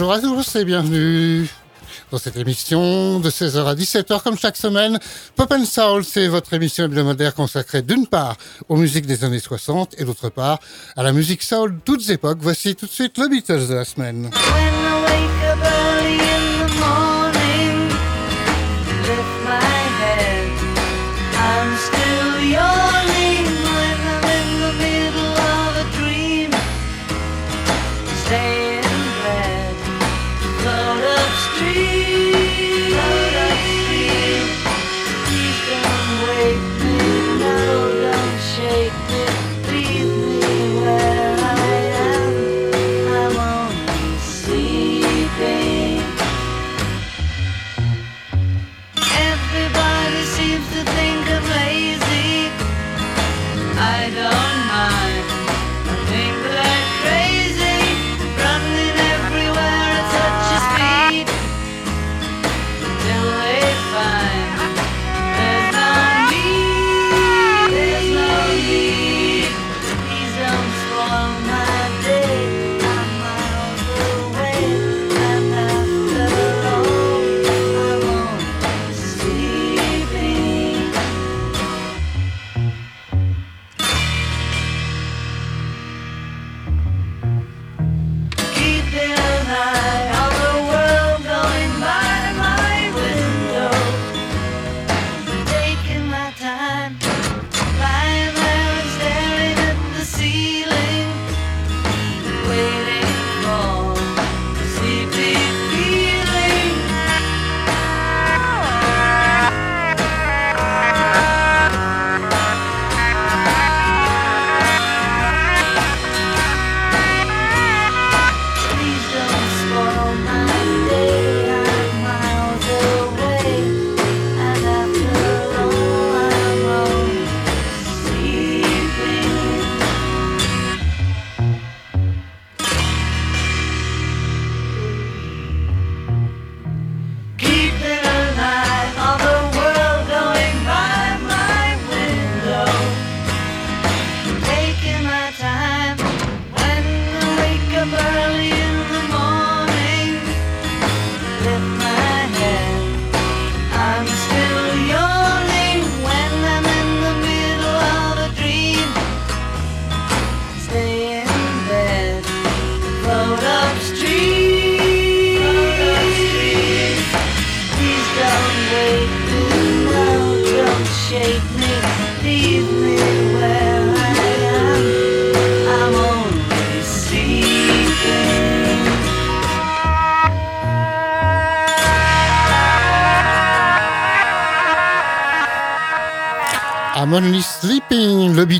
Bonjour à tous et bienvenue dans cette émission de 16h à 17h comme chaque semaine. Pop and Soul, c'est votre émission hebdomadaire consacrée d'une part aux musiques des années 60 et d'autre part à la musique soul toutes époques. Voici tout de suite le Beatles de la semaine.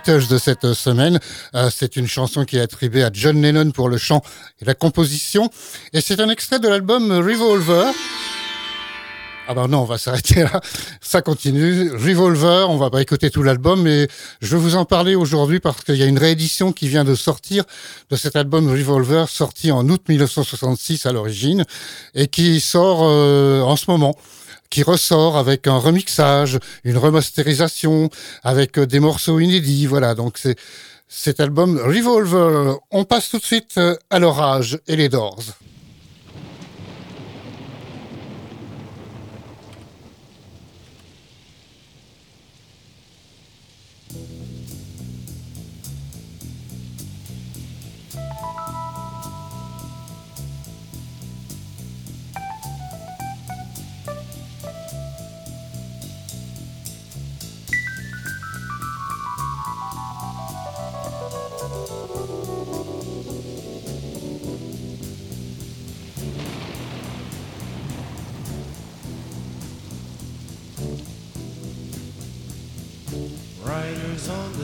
De cette semaine. Euh, c'est une chanson qui est attribuée à John Lennon pour le chant et la composition. Et c'est un extrait de l'album Revolver. Ah ben non, on va s'arrêter là. Ça continue. Revolver, on va pas écouter tout l'album, mais je vais vous en parler aujourd'hui parce qu'il y a une réédition qui vient de sortir de cet album Revolver, sorti en août 1966 à l'origine, et qui sort euh, en ce moment qui ressort avec un remixage, une remasterisation, avec euh, des morceaux inédits. Voilà, donc c'est cet album Revolver. On passe tout de suite euh, à l'orage et les Doors.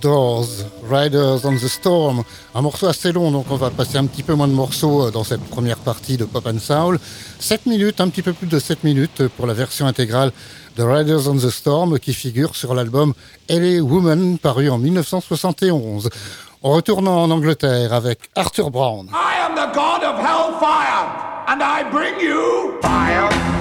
Doors, Riders on the Storm, un morceau assez long, donc on va passer un petit peu moins de morceaux euh, dans cette première partie de Pop and Soul. 7 minutes, un petit peu plus de 7 minutes pour la version intégrale de Riders on the Storm qui figure sur l'album LA Woman paru en 1971. On retourne en Angleterre avec Arthur Brown. I am the god of hellfire, and I bring you fire.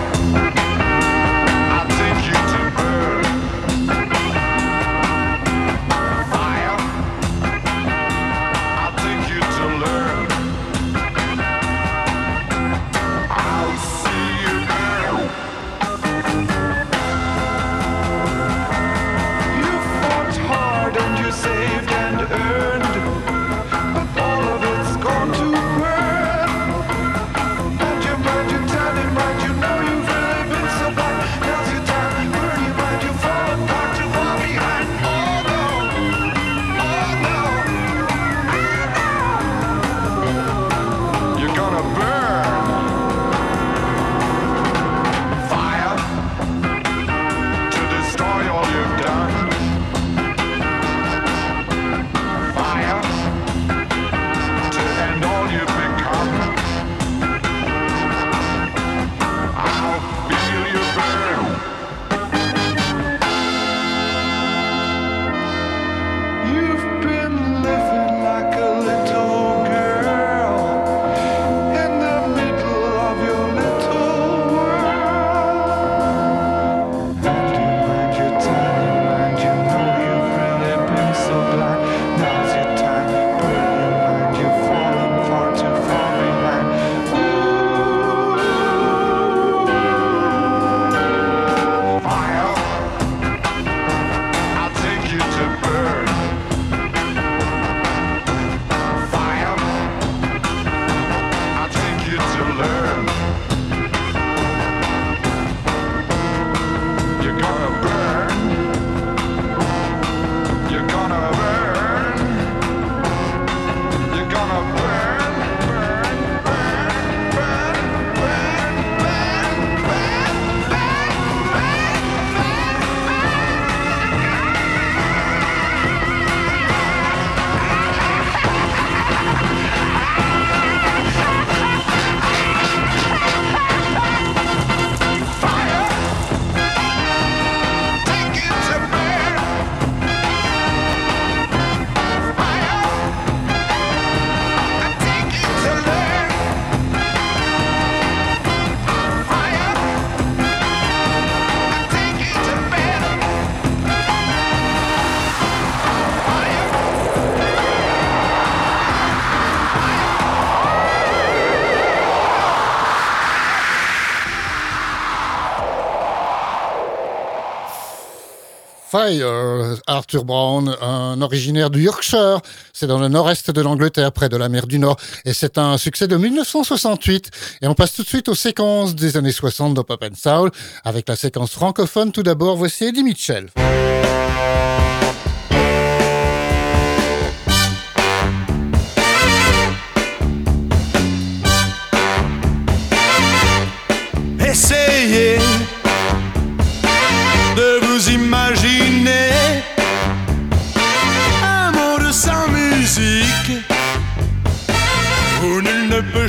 Fire, Arthur Brown, un originaire du Yorkshire. C'est dans le nord-est de l'Angleterre, près de la mer du Nord. Et c'est un succès de 1968. Et on passe tout de suite aux séquences des années 60 de Pop and Soul. Avec la séquence francophone, tout d'abord, voici Eddie Mitchell.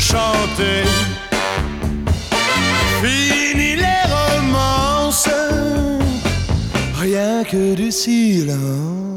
Chanter. Fini les romances, rien que du silence.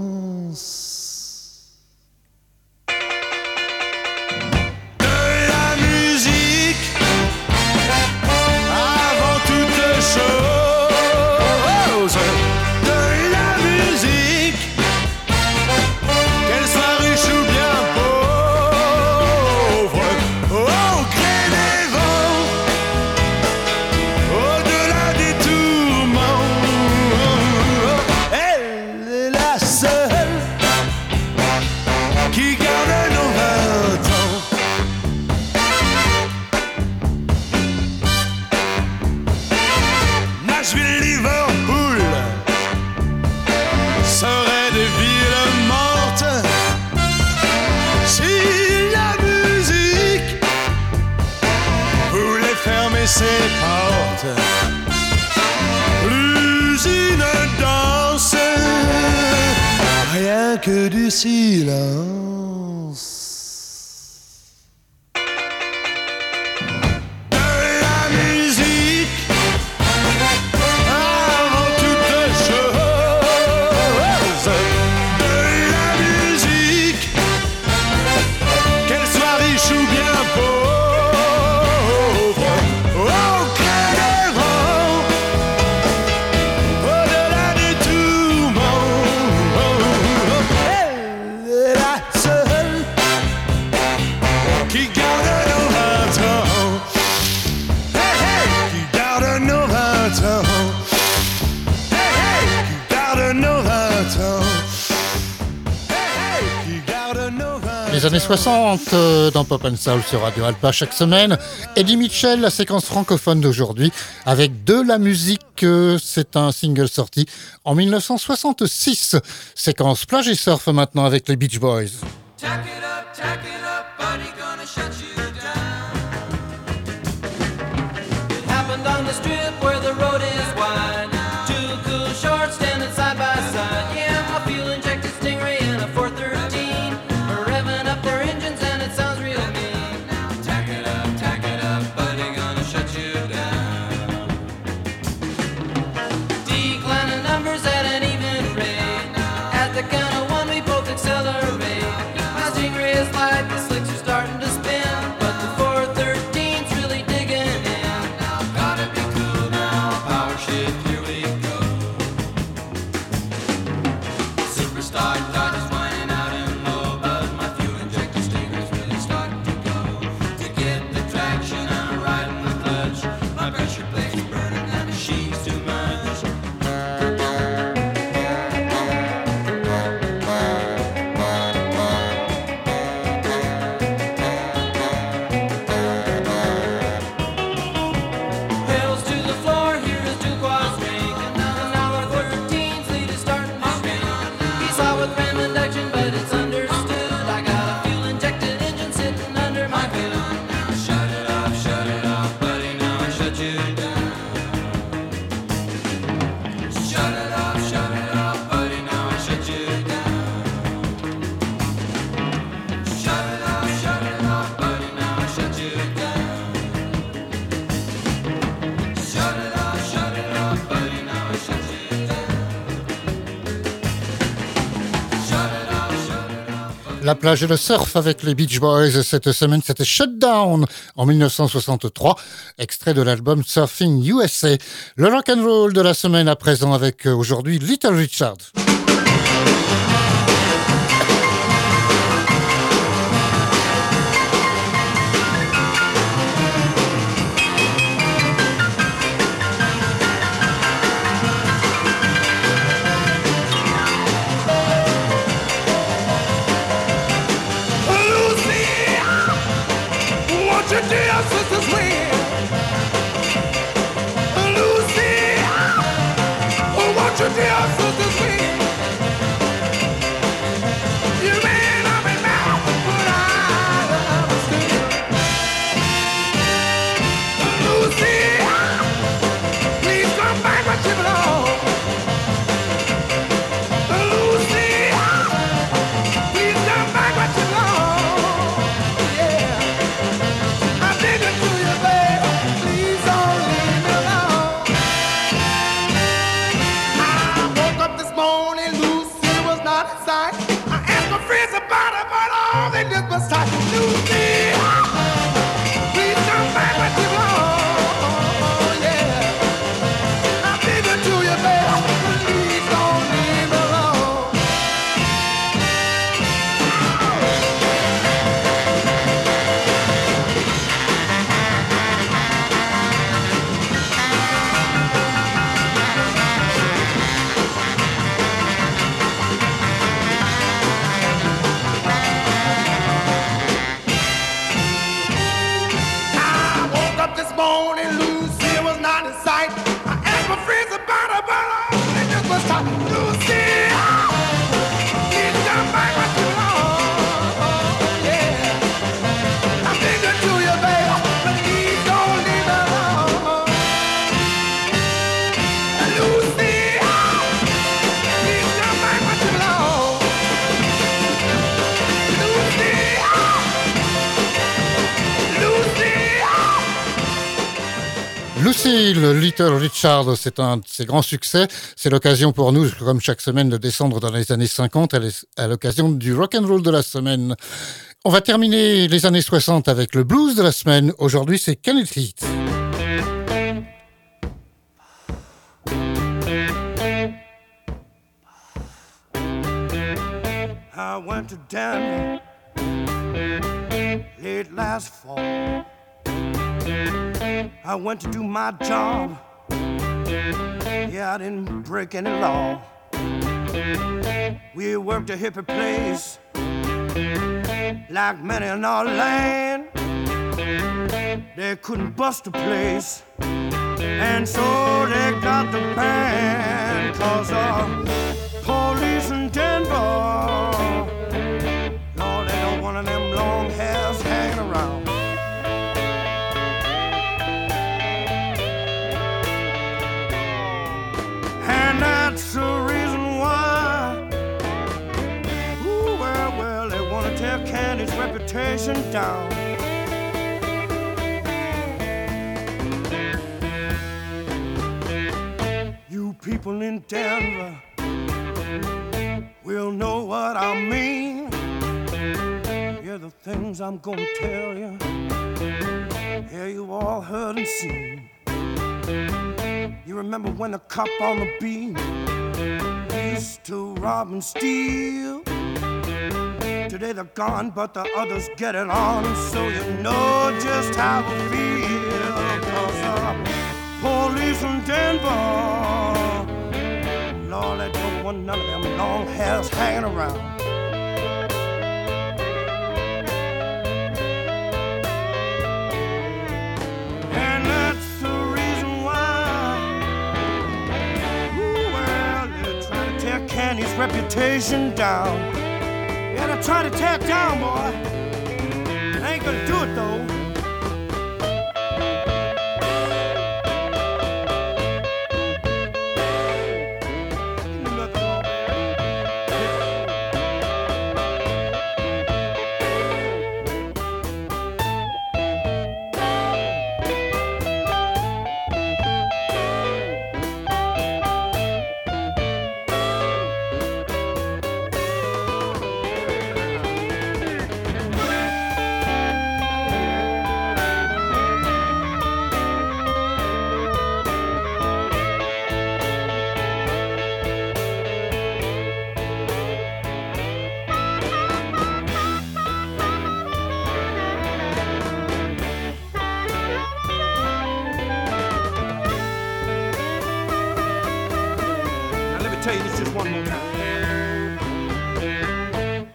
années 60 euh, dans Pop and Soul sur Radio Alpa chaque semaine. Eddie Mitchell, la séquence francophone d'aujourd'hui avec de la musique. Euh, c'est un single sorti en 1966. Séquence plage et surf maintenant avec les Beach Boys. plage et le surf avec les Beach Boys. Cette semaine, c'était Shutdown en 1963, extrait de l'album Surfing USA. Le rock and roll de la semaine à présent avec euh, aujourd'hui Little Richard. C'est un de ses grands succès. C'est l'occasion pour nous, comme chaque semaine, de descendre dans les années 50 à l'es- à l'occasion du rock and roll de la semaine. On va terminer les années 60 avec le blues de la semaine. Aujourd'hui, c'est Kenneth Heat. I went to Denver late last fall. I went to do my job. Yeah, I didn't break any law. We worked a hippie place like many in our land. They couldn't bust the place. And so they got the band. Cause uh, police in Denver. You people in Denver will know what I mean. Hear the things I'm gonna tell you. Yeah, you all heard and seen. You remember when the cop on the beat used to rob and steal? Today they're gone, but the others get it on, so you know just how I feel. Cause uh, police in Denver, Lord, they don't want none of them long hairs hanging around. The reputation down. Yeah, they're trying to tear it down, boy. They ain't gonna do it though.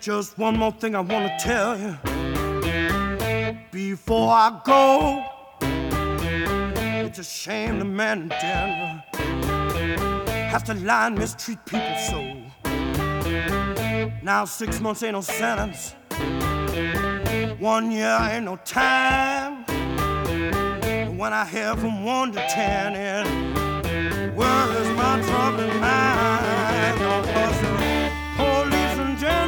Just one more thing I want to tell you before I go. It's a shame the man in Denver has to lie and mistreat people so. Now six months ain't no sentence. One year ain't no time. When I hear from one to ten, where is my troubling mind?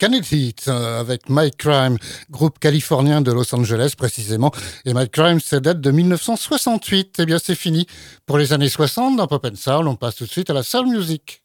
Heat euh, avec Mike Crime, groupe californien de Los Angeles précisément. Et Mike Crime, ça date de 1968. Eh bien, c'est fini pour les années 60 dans Pop and Soul. On passe tout de suite à la soul music.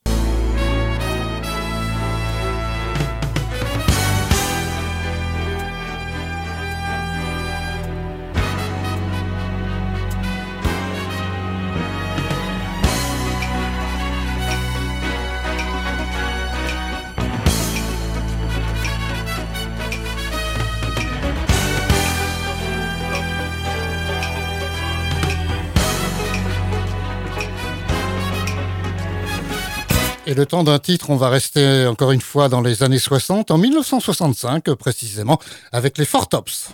Et le temps d'un titre, on va rester encore une fois dans les années 60, en 1965 précisément, avec les Four Tops.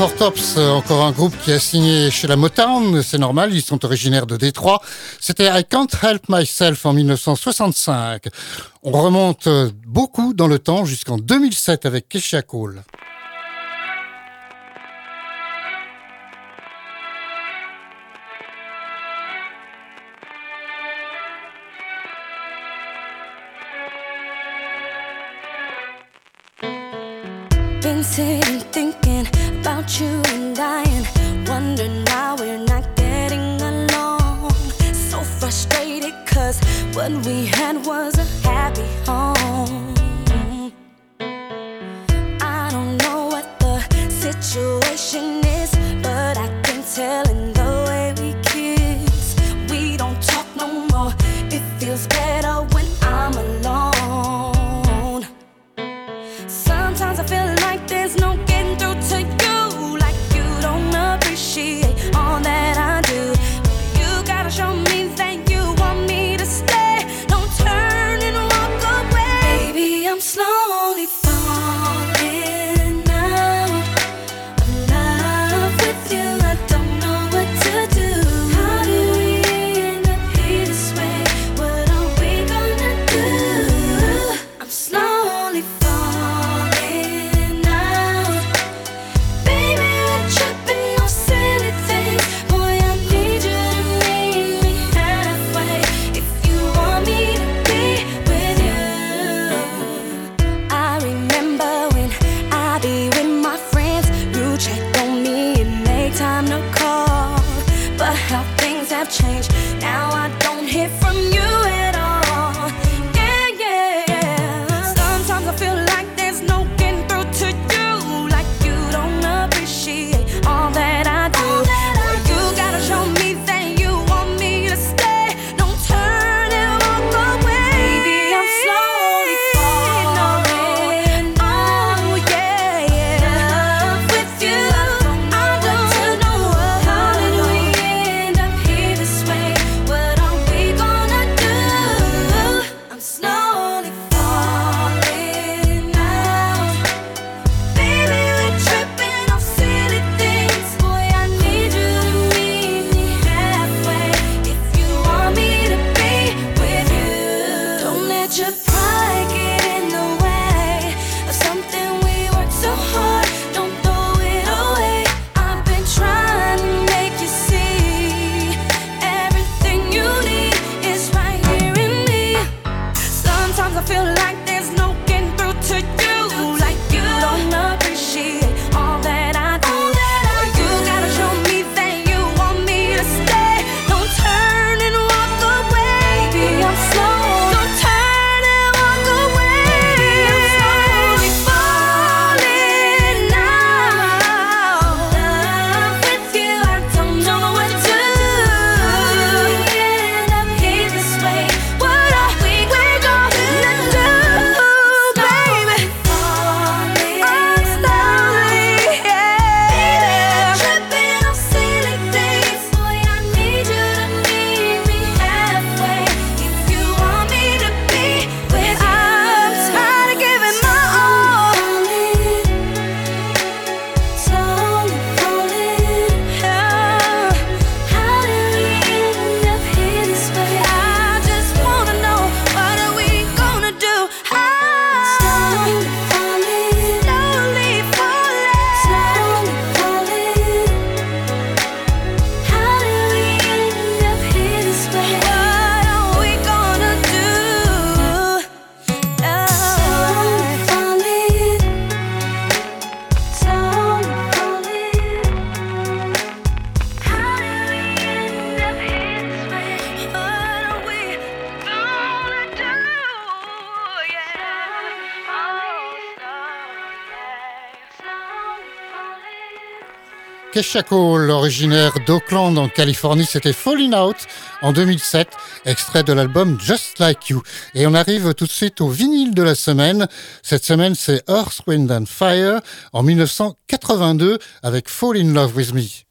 Four euh, encore un groupe qui a signé chez la Motown, c'est normal, ils sont originaires de Détroit. C'était I Can't Help Myself en 1965. On remonte euh, beaucoup dans le temps jusqu'en 2007 avec Kesha Cole. chewing, dying. Wondering why we're not getting along. So frustrated, cause what we had was a happy home. I don't know what the situation is, but I can tell in Kesha originaire d'Oakland en Californie, c'était Falling Out en 2007, extrait de l'album Just Like You. Et on arrive tout de suite au vinyle de la semaine. Cette semaine, c'est Earth, Wind and Fire en 1982 avec Fall in Love with Me.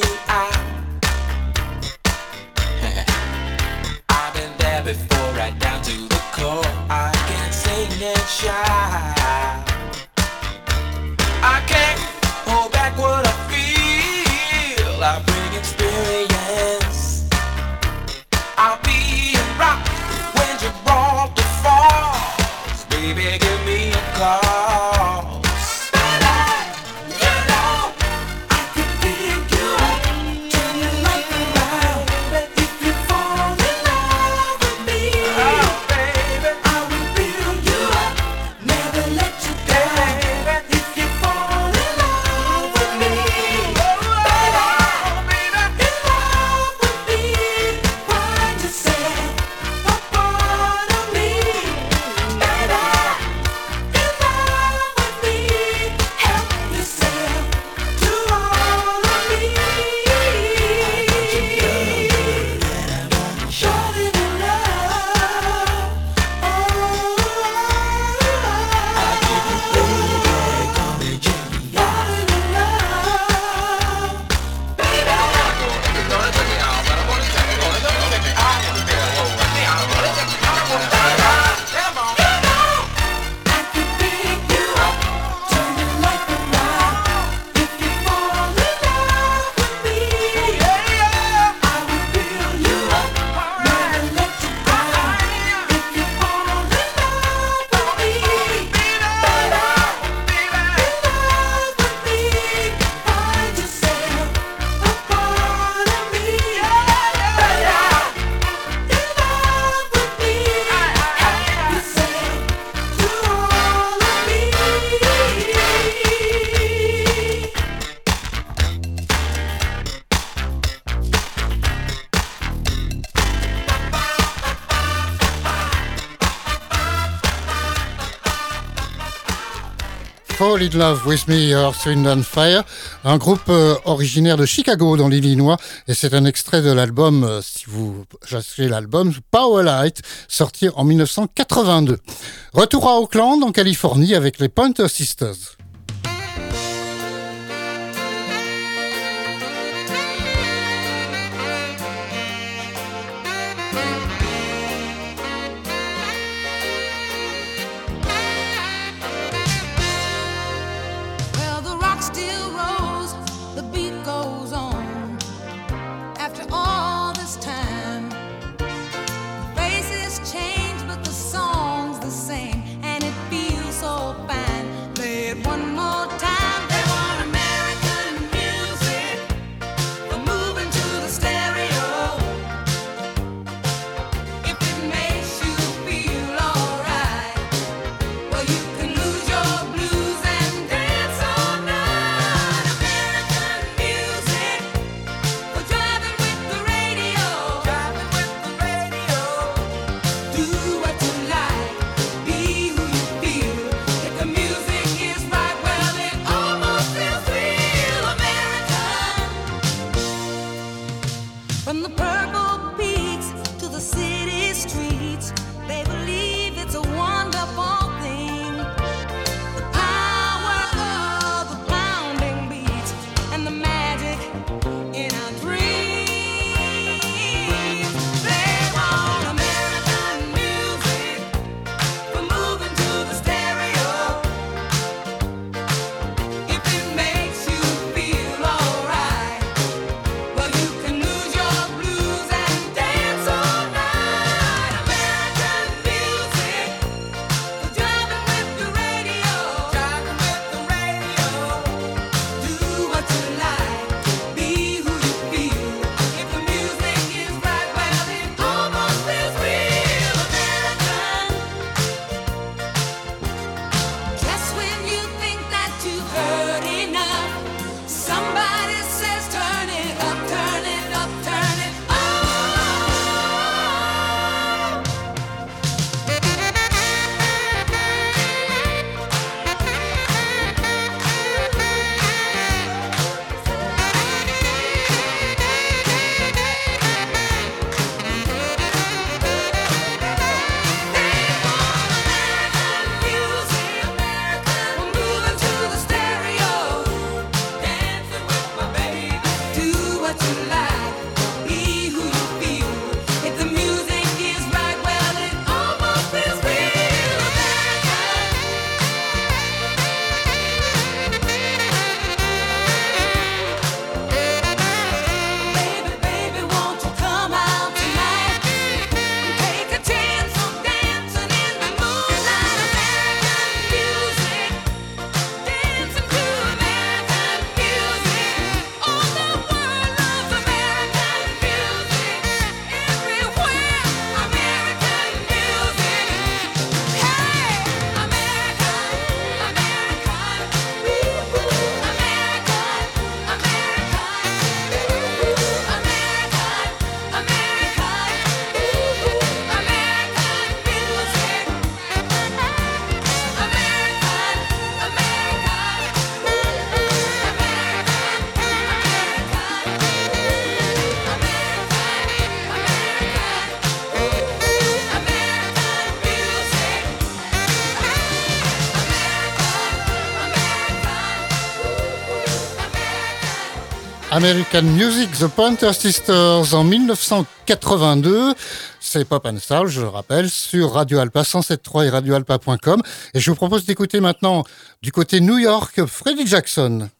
you are. I've been there before, right down to the core. I can't sing and shout. I can't hold back what I feel. I bring experience. In Love with Me, Earth, Wind and Fire, un groupe euh, originaire de Chicago dans l'Illinois, et c'est un extrait de l'album, euh, si vous achetez l'album, Powerlight, sorti en 1982. Retour à Oakland, en Californie, avec les Pointer Sisters. American Music, The Pointer Sisters en 1982. C'est Pop and Soul, je le rappelle, sur Radio Alpa 107.3 et radioalpa.com. Et je vous propose d'écouter maintenant du côté New York, Freddie Jackson.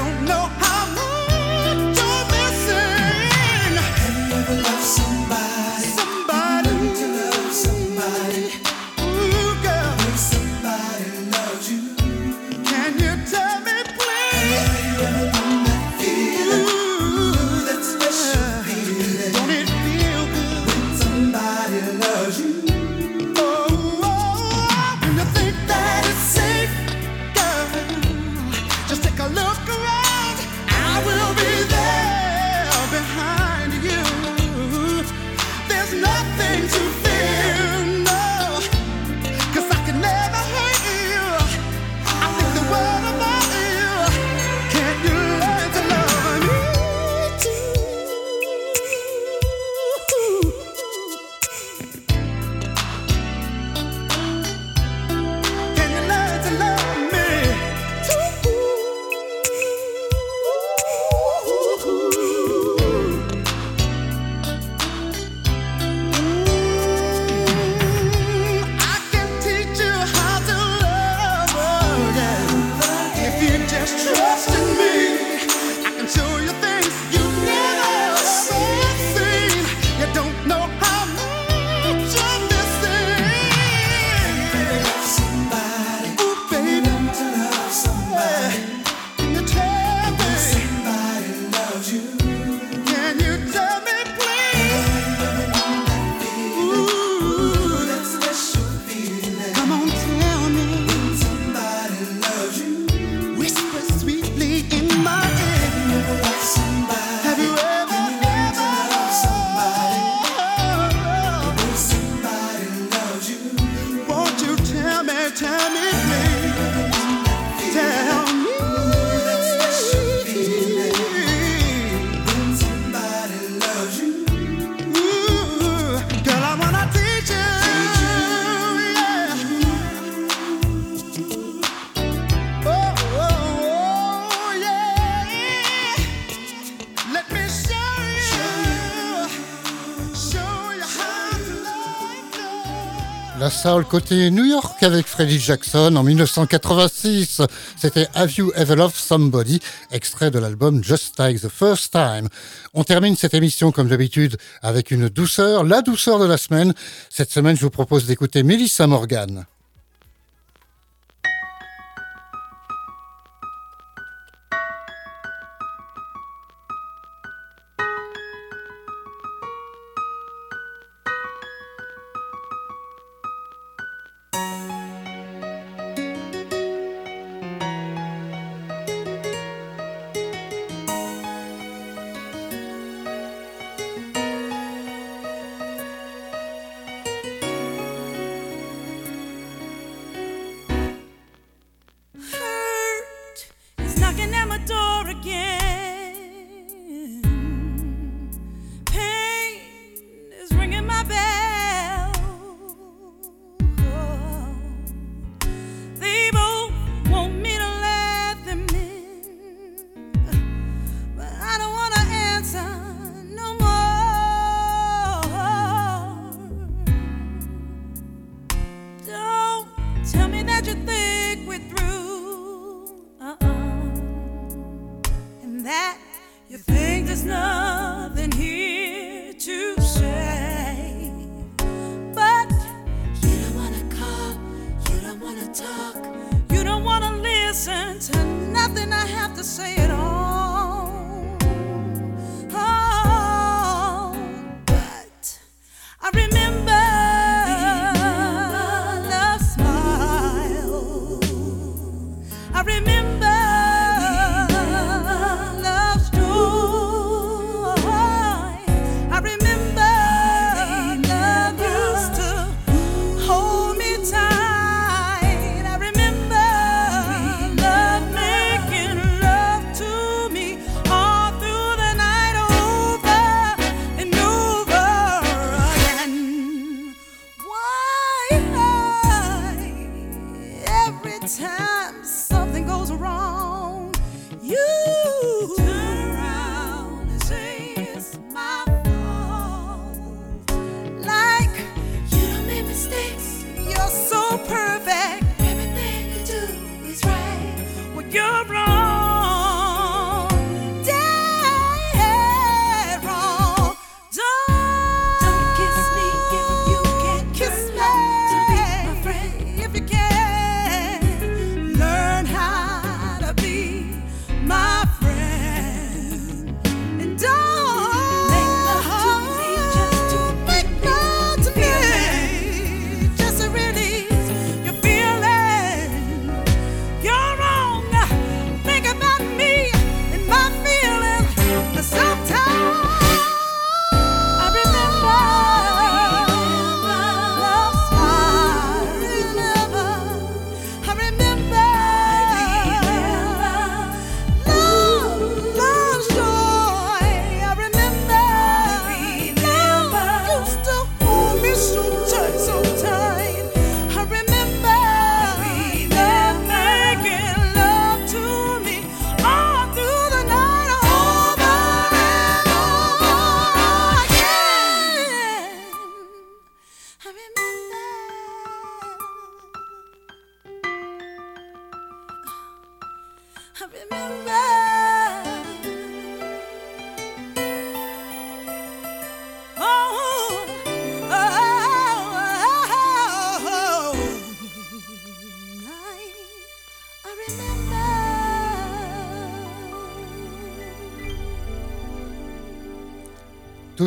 don't know how soul côté New York avec Freddie Jackson en 1986. C'était Have You Ever Loved Somebody, extrait de l'album Just Like the First Time. On termine cette émission comme d'habitude avec une douceur, la douceur de la semaine. Cette semaine, je vous propose d'écouter Melissa Morgan.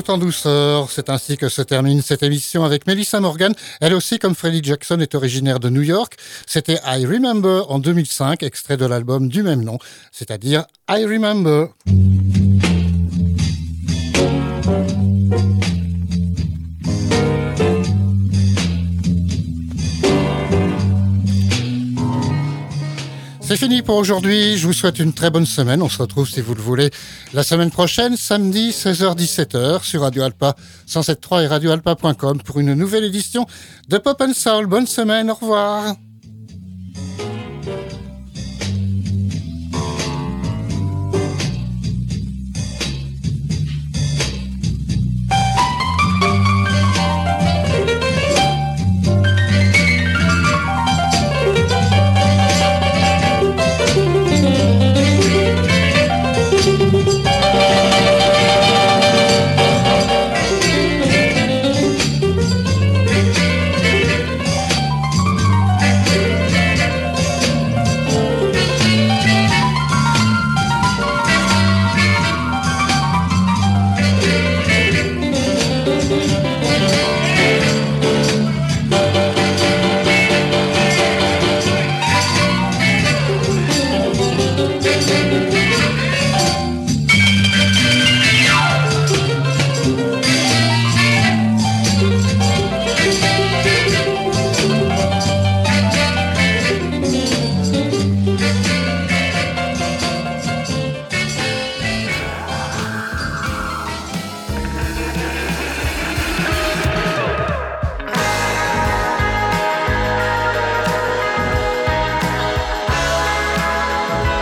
en douceur. C'est ainsi que se termine cette émission avec Melissa Morgan. Elle aussi, comme Freddie Jackson, est originaire de New York. C'était I Remember en 2005, extrait de l'album du même nom, c'est-à-dire I Remember. fini pour aujourd'hui. Je vous souhaite une très bonne semaine. On se retrouve, si vous le voulez, la semaine prochaine, samedi 16h-17h sur Radio Alpa 107.3 et radioalpa.com pour une nouvelle édition de Pop and Soul. Bonne semaine, au revoir.